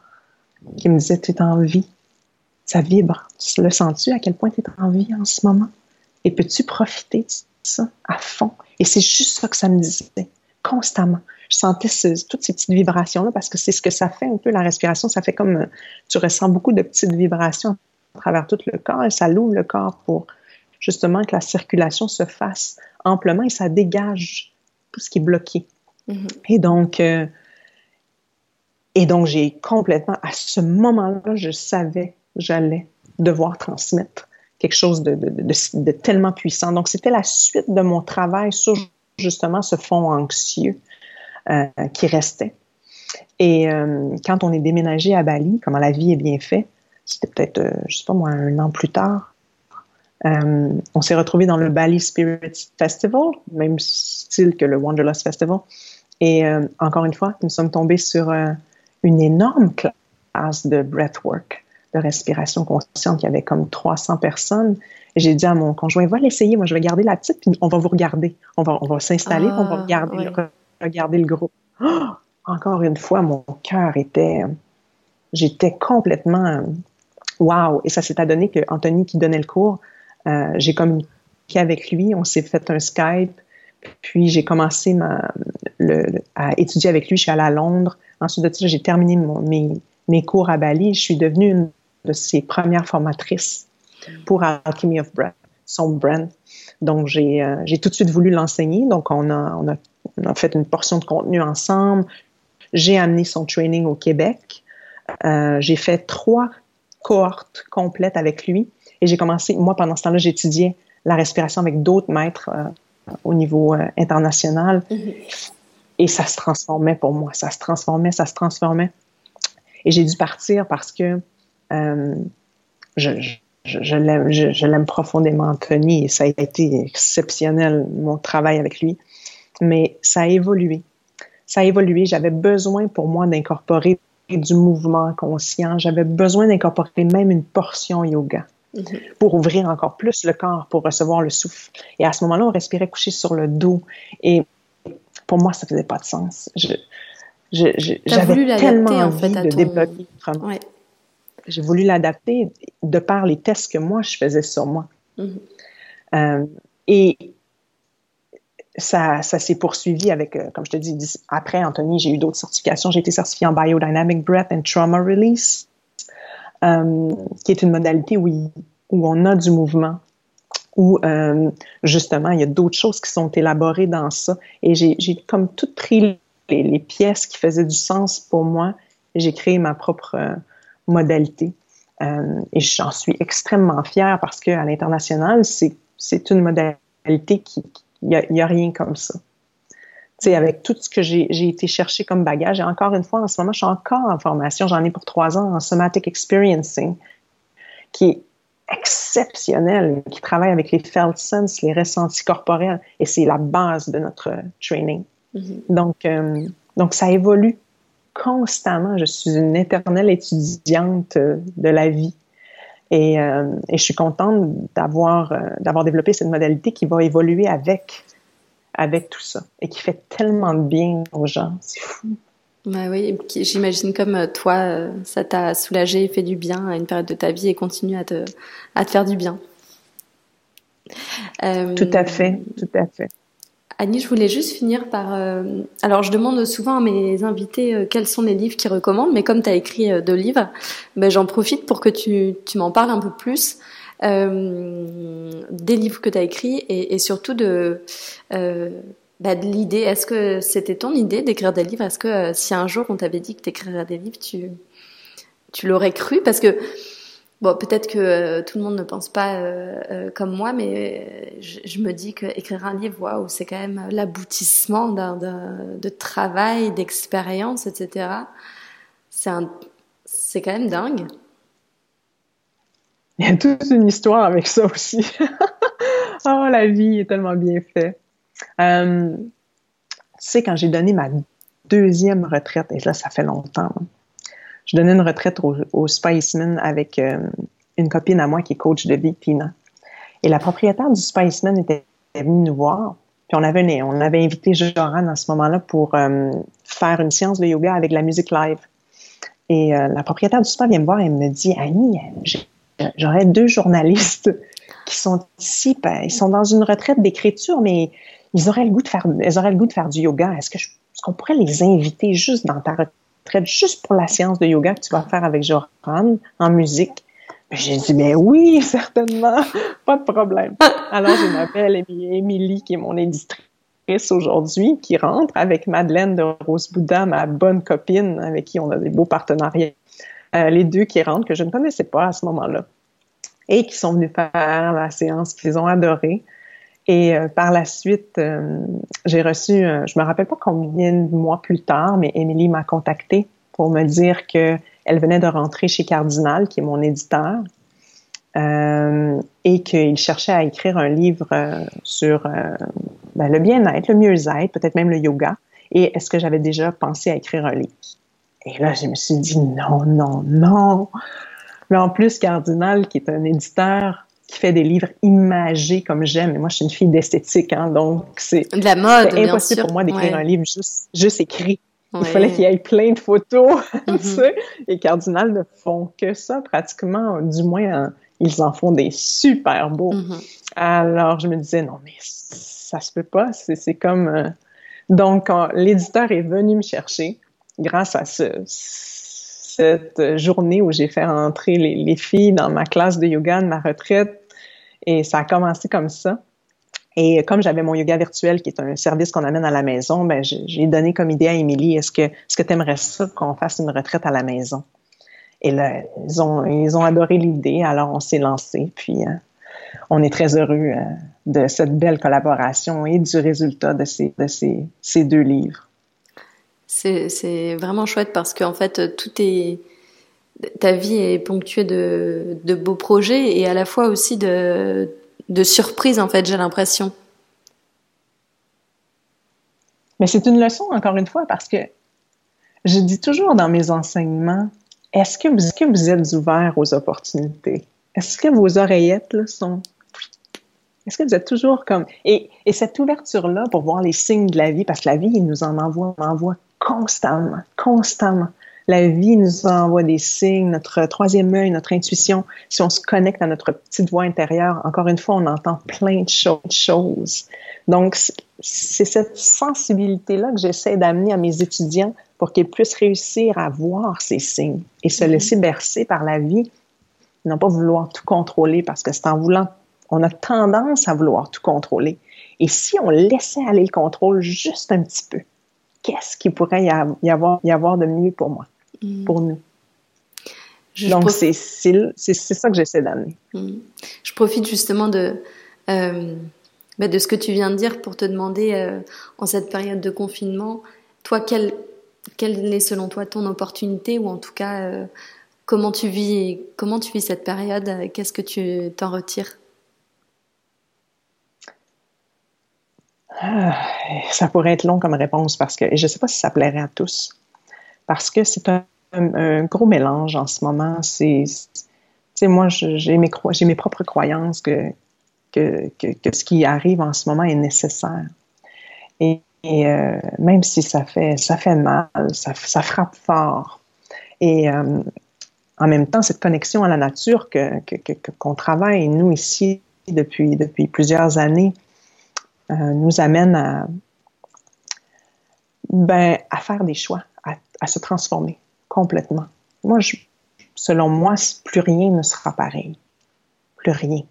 qui me disait, tu es en vie. Ça vibre. Tu le sens-tu à quel point tu es en vie en ce moment? Et peux-tu profiter de ça à fond? Et c'est juste ça que ça me disait, constamment. Je sentais toutes ces petites vibrations-là parce que c'est ce que ça fait un peu, la respiration. Ça fait comme, euh, tu ressens beaucoup de petites vibrations à travers tout le corps et ça l'ouvre le corps pour justement que la circulation se fasse amplement et ça dégage tout ce qui est bloqué. Mm-hmm. Et donc, euh, et donc j'ai complètement, à ce moment-là, je savais j'allais devoir transmettre quelque chose de, tellement puissant. Donc, c'était la suite de mon travail sur justement ce fond anxieux euh, qui restait. Et euh, quand on est déménagé à Bali, comment la vie est bien faite, c'était peut-être, euh, je sais pas moi, un an plus tard, euh, on s'est retrouvé dans le Bali Spirit Festival, même style que le Wanderlust Festival. Et encore une fois, nous sommes tombés sur une énorme classe de breathwork, de respiration consciente. Il y avait comme 300 personnes. J'ai dit à mon conjoint, va l'essayer, moi je vais garder la petite, puis on va vous regarder. On va, on va s'installer, on va ah, regarder, le, regarder le groupe. Oh! [gasps] encore une fois, mon cœur était, j'étais complètement, wow! Et ça s'est adonné que Anthony qui donnait le cours, euh, j'ai communiqué avec lui, on s'est fait un Skype, puis j'ai commencé ma, le, à étudier avec lui. Je suis allée à Londres. Ensuite de ça, j'ai terminé mon, mes, mes, cours à Bali. Je suis devenue une de ses premières formatrices pour Alchemy of Breath, son brand. Donc, j'ai euh, tout de suite voulu l'enseigner. Donc, on a, on, a, on a, fait une portion de contenu ensemble. J'ai amené son training au Québec. Euh, j'ai fait trois cohortes complètes avec lui. Et j'ai commencé, moi, pendant ce temps-là, j'étudiais la respiration avec d'autres maîtres euh, au niveau euh, international. Mm-hmm. Et ça se transformait pour moi. Ça se transformait, ça se transformait. Et j'ai dû partir parce que euh, je, je, je l'aime je, profondément, Anthony, et ça a été exceptionnel, mon travail avec lui. Mais ça a évolué. Ça a évolué. J'avais besoin pour moi d'incorporer du mouvement conscient. J'avais besoin d'incorporer même une portion yoga. Mhm. pour ouvrir encore plus le corps, pour recevoir le souffle. Et à ce moment-là, on respirait couché sur le dos. Et pour moi, ça faisait pas de sens. Je, j'avais tellement envie de débloquer J'ai voulu l'adapter de par les tests que moi, je faisais sur moi. Mhm. Euh, et ça, ça s'est poursuivi avec, euh, comme je te dis, après Anthony, j'ai eu d'autres certifications. J'ai été certifiée en Biodynamic Breath and Trauma Release. Euh, qui est une modalité où, où on a du mouvement, où justement il y a d'autres choses qui sont élaborées dans ça. Et j'ai comme tout pris les, pièces qui faisaient du sens pour moi j'ai créé ma propre euh, modalité. et j'en suis extrêmement fière parce qu'à l'international, c'est une modalité qui, il n'y a, a, rien comme ça sais, avec tout ce que j'ai été chercher comme bagage. Et encore une fois, en ce moment, je suis encore en formation. J'en ai pour trois ans en somatic experiencing, qui est exceptionnel, qui travaille avec les felt sense, les ressentis corporels. Et c'est la base de notre training. Mm-hmm. Donc, euh, donc, ça évolue constamment. Je suis une éternelle étudiante de la vie. Et, euh, et je suis contente d'avoir euh, d'avoir développé cette modalité qui va évoluer avec avec tout ça et qui fait tellement de bien aux gens. C'est fou. Bah oui, j'imagine comme euh, toi, euh, ça t'a soulagé et fait du bien à une période de ta vie et continue à te, à te faire du bien. Euh, tout à fait, tout à fait. Annie, je voulais juste finir par... alors, je demande souvent à mes invités quels sont les livres qu'ils recommandent, mais comme tu as écrit deux livres, ben, j'en profite pour que tu, tu m'en parles un peu plus. Euh, des livres que tu as écrits et, et, surtout de, euh, bah, de l'idée. Est-ce que c'était ton idée d'écrire des livres? Est-ce que euh, si un jour on t'avait dit que tu écrirais des livres, tu, tu l'aurais cru? Parce que Bon, peut-être que euh, tout le monde ne pense pas euh, comme moi, mais je, me dis que écrire un livre, waouh, c'est quand même l'aboutissement d'un, de travail, d'expérience, etc. C'est un, c'est quand même dingue. Il y a toute une histoire avec ça aussi. [laughs] oh, la vie est tellement bien faite. Euh, tu sais, quand j'ai donné ma deuxième retraite, et là, ça fait longtemps, je donnais une retraite au, au avec euh, une copine à moi qui est coach de vie, Tina. Et la propriétaire du Spiceman était venue nous voir. Puis on avait, invité Joran à ce moment-là pour euh, faire une séance de yoga avec la musique live. Et la propriétaire du spa vient me voir et me dit Annie, j'aurais deux journalistes [laughs] qui sont ici, ben, ils sont dans une retraite d'écriture, mais ils auraient le goût de faire, auraient le goût de faire du yoga. Est-ce qu'on pourrait les inviter juste dans ta retraite, juste pour la séance de yoga que tu vas faire avec Joran en musique? Ben, j'ai dit, ben oui, certainement, [laughs] pas de problème. Alors, je m'appelle Émilie, qui est mon éditrice, aujourd'hui qui rentre avec Madeleine de Rose Bouddha, ma bonne copine avec qui on a des beaux partenariats. Euh, les deux qui rentrent que je ne connaissais pas à ce moment-là et qui sont venus faire la séance qu'ils ont adoré. Et euh, par la suite, euh, j'ai reçu, je me rappelle pas combien de mois plus tard, mais Émilie m'a contacté pour me dire que elle venait de rentrer chez Cardinal, qui est mon éditeur, euh, et qu'il cherchait à écrire un livre sur ben, le bien-être, le mieux-être, peut-être même le yoga. Et est-ce que j'avais déjà pensé à écrire un livre? Et là, je me suis dit non, non, non. Mais en plus, Cardinal, qui est un éditeur qui fait des livres imagés comme j'aime, et moi, je suis une fille d'esthétique, hein, donc c'est de la mode, impossible pour moi d'écrire un livre juste, juste écrit. Il fallait qu'il y ait plein de photos, [laughs] mm-hmm. et Cardinal ne font que ça pratiquement, du moins, ils en font des super beaux. Mm-hmm. Alors, je me disais, non, mais ça se peut pas, c'est comme... Euh, donc, l'éditeur est venu me chercher, grâce à ce, cette journée où j'ai fait entrer les, filles dans ma classe de yoga de ma retraite. Et ça a commencé comme ça. Et comme j'avais mon yoga virtuel, qui est un service qu'on amène à la maison, ben j'ai donné comme idée à Émilie, est-ce que, est-ce que tu aimerais ça qu'on fasse une retraite à la maison? Et là, ils ont, ils ont adoré l'idée, alors on s'est lancé. Puis, euh, on est très heureux euh, de cette belle collaboration et du résultat de ces, de ces, ces deux livres. C'est vraiment chouette parce qu'en fait, tout est. Ta vie est ponctuée de, beaux projets et à la fois aussi de, surprises, en fait, j'ai l'impression. Mais c'est une leçon, encore une fois, parce que je dis toujours dans mes enseignements est-ce que, vous, êtes ouvert aux opportunités? Est-ce que vos oreillettes sont est-ce que vous êtes toujours comme... Et, et cette ouverture-là pour voir les signes de la vie, parce que la vie, il nous en envoie, en envoie constamment, constamment. La vie nous envoie des signes, notre troisième œil, notre intuition. Si on se connecte à notre petite voix intérieure, encore une fois, on entend plein de choses. Donc, c'est cette sensibilité-là que j'essaie d'amener à mes étudiants pour qu'ils puissent réussir à voir ces signes et se mm-hmm. laisser bercer par la vie, non pas vouloir tout contrôler parce que c'est en voulant, on a tendance à vouloir tout contrôler. Et si on laissait aller le contrôle juste un petit peu, qu'est-ce qu'il pourrait y avoir, y avoir de mieux pour moi, mm. pour nous. Donc, c'est ça que j'essaie d'amener. Mm. Je profite justement de, euh, bah, de ce que tu viens de dire pour te demander, euh, en cette période de confinement, toi, quelle, quelle est selon toi ton opportunité ou en tout cas, euh, comment, tu vis, comment tu vis cette période Qu'est-ce que tu t'en retires? Ah, ça pourrait être long comme réponse parce que, et je ne sais pas si ça plairait à tous, parce que c'est un, gros mélange en ce moment. C'est, moi, j'ai mes, j'ai mes propres croyances que, ce qui arrive en ce moment est nécessaire. Et, euh, même si ça fait, mal, ça, frappe fort. Et euh, en même temps, cette connexion à la nature qu'on travaille, nous, ici, depuis, depuis plusieurs années, nous amène à, ben, à faire des choix, à, se transformer complètement. Moi, selon moi, plus rien ne sera pareil. Plus rien.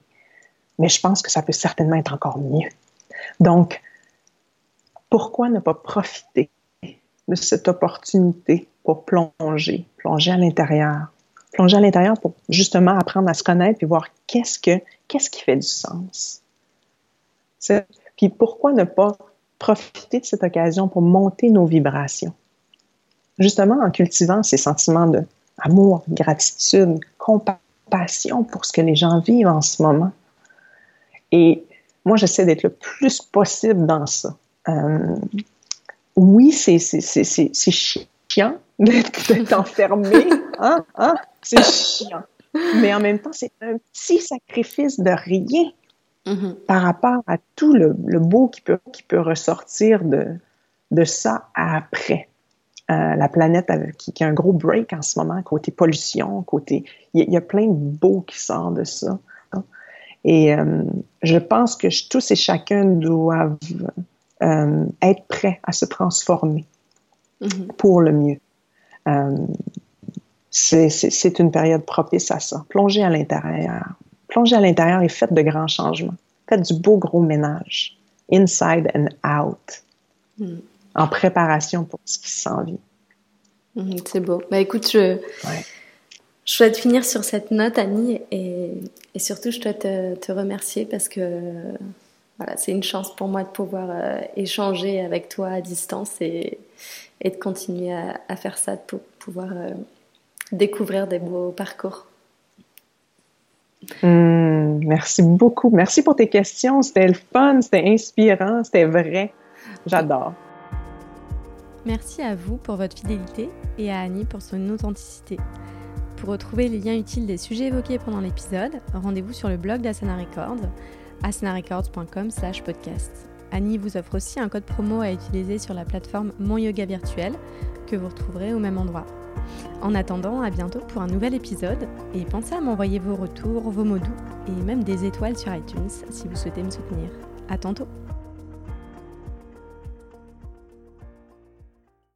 Mais je pense que ça peut certainement être encore mieux. Donc, pourquoi ne pas profiter de cette opportunité pour plonger, plonger à l'intérieur, plonger à l'intérieur pour justement apprendre à se connaître et voir qu'est-ce que qu'est-ce qui fait du sens? Puis pourquoi ne pas profiter de cette occasion pour monter nos vibrations? Justement en cultivant ces sentiments de amour, gratitude, compassion pour ce que les gens vivent en ce moment. Et moi, j'essaie d'être le plus possible dans ça. Euh, oui, c'est chiant d'être enfermé, [laughs] hein, hein? c'est chiant. Mais en même temps, c'est un petit sacrifice de rien Mm-hmm. par rapport à tout le, beau qui peut, qui peut ressortir de, de ça après. Euh, la planète qui, qui, a un gros break en ce moment, côté pollution, côté... Il y, a plein de beau qui sort de ça. Hein. Et euh, je pense que tous et chacun doivent euh, être prêts à se transformer mm-hmm. pour le mieux. c'est une période propice à ça. Plonger à l'intérieur, plongez à l'intérieur et faites de grands changements. Faites du beau gros ménage. inside and out, mm. en préparation pour ce qui s'en vient. Mm, c'est beau. Bah écoute, je, je souhaite finir sur cette note, Annie, et, et surtout je souhaite te, te remercier parce que voilà, c'est une chance pour moi de pouvoir euh, échanger avec toi à distance et, et de continuer à, à, faire ça pour pouvoir euh, découvrir des beaux parcours. Hmm, merci beaucoup. Merci pour tes questions. C'était le fun, c'était inspirant, c'était vrai. J'adore. Merci à vous pour votre fidélité et à Annie pour son authenticité. Pour retrouver les liens utiles des sujets évoqués pendant l'épisode, rendez-vous sur le blog d'Asana Records asanarecords.com podcast. Annie vous offre aussi un code promo à utiliser sur la plateforme Mon Yoga Virtuel que vous retrouverez au même endroit. En attendant, à bientôt pour un nouvel épisode et pensez à m'envoyer vos retours, vos mots doux et même des étoiles sur iTunes si vous souhaitez me soutenir. À tantôt!